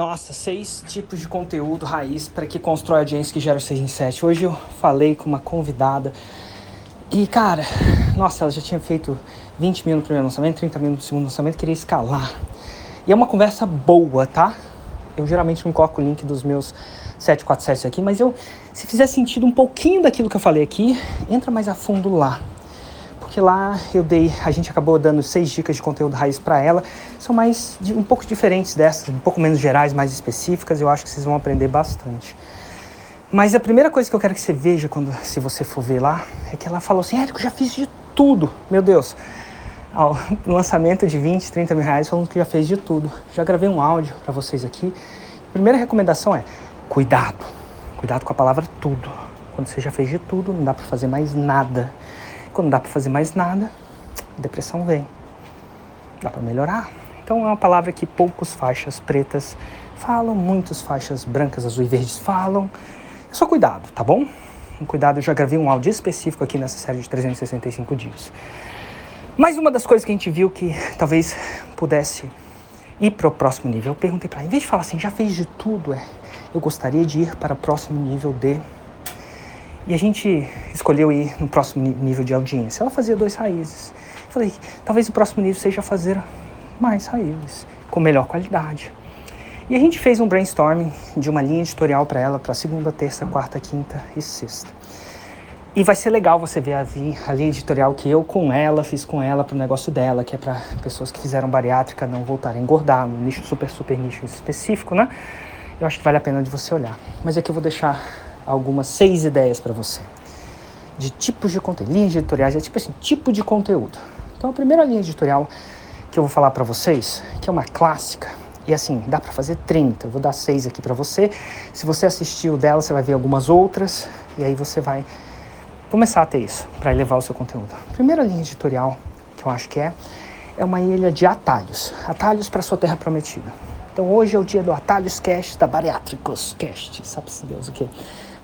Nossa, seis tipos de conteúdo raiz para que constrói audiência que gera o 6 em 7. Hoje eu falei com uma convidada e, cara, nossa, ela já tinha feito 20 mil no primeiro lançamento, 30 mil no segundo lançamento, queria escalar. E é uma conversa boa, tá? Eu geralmente não coloco o link dos meus 747 aqui, mas eu, se fizer sentido um pouquinho daquilo que eu falei aqui, entra mais a fundo lá porque lá eu dei, a gente acabou dando seis dicas de conteúdo raiz para ela. São mais um pouco diferentes dessas, um pouco menos gerais, mais específicas. Eu acho que vocês vão aprender bastante. Mas a primeira coisa que eu quero que você veja quando se você for ver lá é que ela falou assim: Érico, já fiz de tudo. Meu Deus. Ao lançamento de 20, 30 mil reais, falando que já fez de tudo. Já gravei um áudio para vocês aqui. Primeira recomendação é: cuidado. Cuidado com a palavra tudo. Quando você já fez de tudo, não dá para fazer mais nada. Quando não dá para fazer mais nada, depressão vem. Dá para melhorar. Então é uma palavra que poucos faixas pretas falam, muitos faixas brancas, azul e verdes falam. É só cuidado, tá bom? Um cuidado, eu já gravei um áudio específico aqui nessa série de 365 dias. Mais uma das coisas que a gente viu que talvez pudesse ir para o próximo nível, eu perguntei para ela, em vez de falar assim, já fez de tudo, é, eu gostaria de ir para o próximo nível de e a gente escolheu ir no próximo nível de audiência. Ela fazia dois raízes. Eu falei, talvez o próximo nível seja fazer mais raízes, com melhor qualidade. E a gente fez um brainstorming de uma linha editorial para ela para segunda, terça, quarta, quinta e sexta. E vai ser legal você ver a, a linha editorial que eu com ela fiz com ela para o negócio dela, que é para pessoas que fizeram bariátrica não voltarem a engordar, no nicho super, super nicho específico, né? Eu acho que vale a pena de você olhar. Mas aqui eu vou deixar algumas seis ideias para você de tipos de conteúdo, linhas editoriais, é tipo assim, tipo de conteúdo. Então a primeira linha editorial que eu vou falar para vocês, que é uma clássica, e assim, dá para fazer 30. Eu vou dar seis aqui para você. Se você assistiu dela, você vai ver algumas outras e aí você vai começar a ter isso para elevar o seu conteúdo. Primeira linha editorial que eu acho que é é uma ilha de atalhos, atalhos para sua terra prometida. Então hoje é o dia do Atalhos Cast da Bariátricos Cast, sabe-se Deus o que?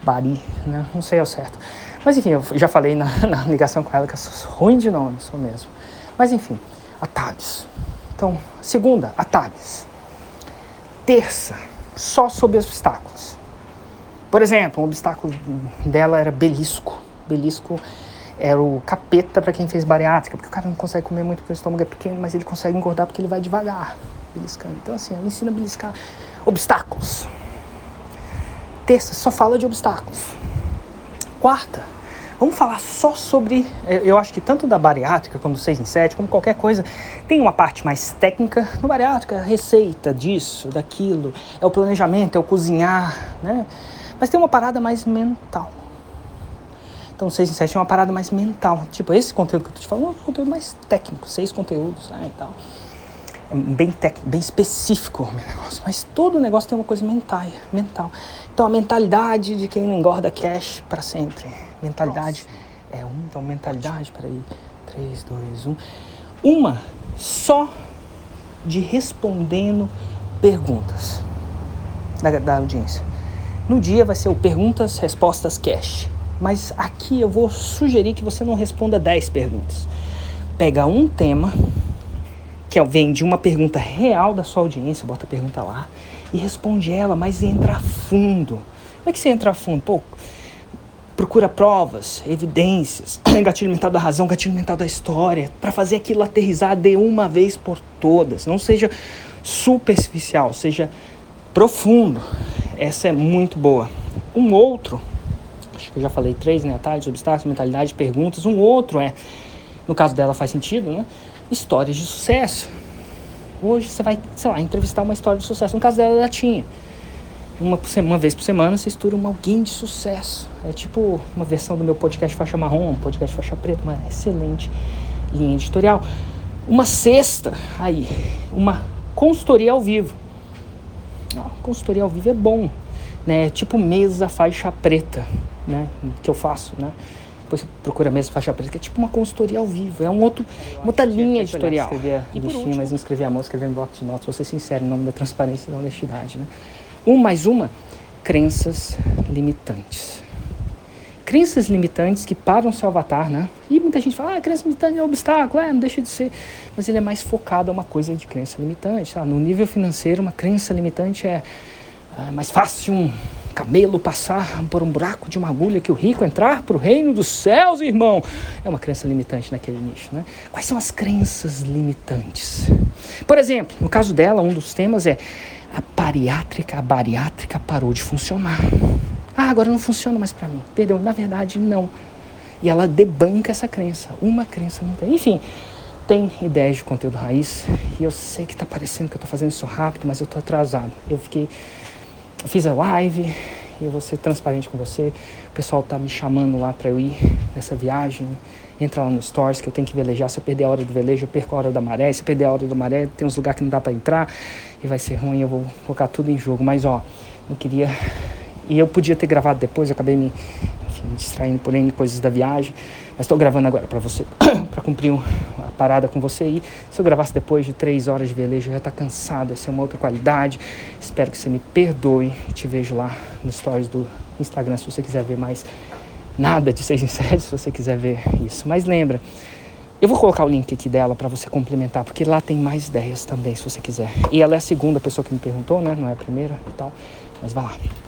Bari, né? Não sei ao certo. Mas enfim, eu já falei na, na ligação com ela que eu sou ruim de nome, sou mesmo. Mas enfim, atalhos. Então, segunda, atalhos. Terça, só sobre obstáculos. Por exemplo, um obstáculo dela era belisco. Belisco era o capeta para quem fez bariátrica, porque o cara não consegue comer muito porque o estômago é pequeno, mas ele consegue engordar porque ele vai devagar, beliscando. Então, assim, ela ensina a beliscar obstáculos. Terça, só fala de obstáculos. Quarta, vamos falar só sobre. Eh, eu acho que tanto da bariátrica, como do 6 em 7, como qualquer coisa, tem uma parte mais técnica. No bariátrica, receita disso, daquilo, é o planejamento, é o cozinhar, né? Mas tem uma parada mais mental. Então, 6 em 7 é uma parada mais mental. Tipo, esse conteúdo que eu tô te falando é um conteúdo mais técnico, seis conteúdos né, e tal bem, bem específico o negócio, mas todo negócio tem uma coisa mental, mental. Então a mentalidade de quem não engorda cash para sempre. Mentalidade Nossa. é um, então mentalidade, peraí, 3, 2, 1. Uma só de respondendo perguntas da, da audiência. No dia vai ser o perguntas, respostas cash. Mas aqui eu vou sugerir que você não responda 10 perguntas. Pega um tema que vem de uma pergunta real da sua audiência, bota a pergunta lá e responde ela, mas entra a fundo. Como é que você entra a fundo? Pô, procura provas, evidências, gatilho mental da razão, gatilho mental da história, para fazer aquilo aterrizar de uma vez por todas. Não seja superficial, seja profundo. Essa é muito boa. Um outro, acho que eu já falei três, né? Atalhos, obstáculos, mentalidade, perguntas. Um outro é, no caso dela faz sentido, né? Histórias de sucesso. Hoje você vai, sei lá, entrevistar uma história de sucesso. No caso dela, ela tinha. Uma, uma vez por semana você estuda uma alguém de sucesso. É tipo uma versão do meu podcast Faixa Marrom, podcast Faixa Preta, uma excelente linha editorial. Uma sexta, aí, uma consultoria ao vivo. Ah, consultoria ao vivo é bom, né? Tipo mesa faixa preta, né? Que eu faço, né? Depois você procura mesmo faixa preta, que é tipo uma consultoria ao vivo, é um outro, uma outra linha editorial. Escrever a listinha, mas não escrever a mão, escrever em bloco de notas, vou ser sincero, em nome da transparência e da honestidade. Né? Um mais uma, crenças limitantes. crenças limitantes que param seu avatar, né? E muita gente fala, ah, crença limitante é um obstáculo, é, não deixa de ser. Mas ele é mais focado a uma coisa de crença limitante. Tá? No nível financeiro, uma crença limitante é, é mais fácil um camelo passar por um buraco de uma agulha que o rico entrar para o reino dos céus, irmão. É uma crença limitante naquele nicho, né? Quais são as crenças limitantes? Por exemplo, no caso dela, um dos temas é a bariátrica, a bariátrica parou de funcionar. Ah, agora não funciona mais para mim. Perdeu. Na verdade, não. E ela debanca essa crença. Uma crença não tem. Enfim, tem ideias de conteúdo raiz. E eu sei que está parecendo que eu estou fazendo isso rápido, mas eu estou atrasado. Eu fiquei fiz a live e eu vou ser transparente com você. O pessoal tá me chamando lá para eu ir nessa viagem. Entra lá no Stories que eu tenho que velejar. Se eu perder a hora do velejo, eu perco a hora da maré. Se eu perder a hora da maré, tem uns lugares que não dá para entrar e vai ser ruim. Eu vou colocar tudo em jogo. Mas ó, eu queria. E eu podia ter gravado depois, eu acabei me, enfim, me distraindo por N coisas da viagem. Mas estou gravando agora para você, para cumprir a parada com você. E se eu gravasse depois de três horas de velejo, eu já tá cansado, ia ser uma outra qualidade. Espero que você me perdoe. Te vejo lá nos stories do Instagram se você quiser ver mais nada de 6 em 7, se você quiser ver isso. Mas lembra, eu vou colocar o link aqui dela para você complementar, porque lá tem mais ideias também, se você quiser. E ela é a segunda pessoa que me perguntou, né? Não é a primeira e tal. Mas vai lá.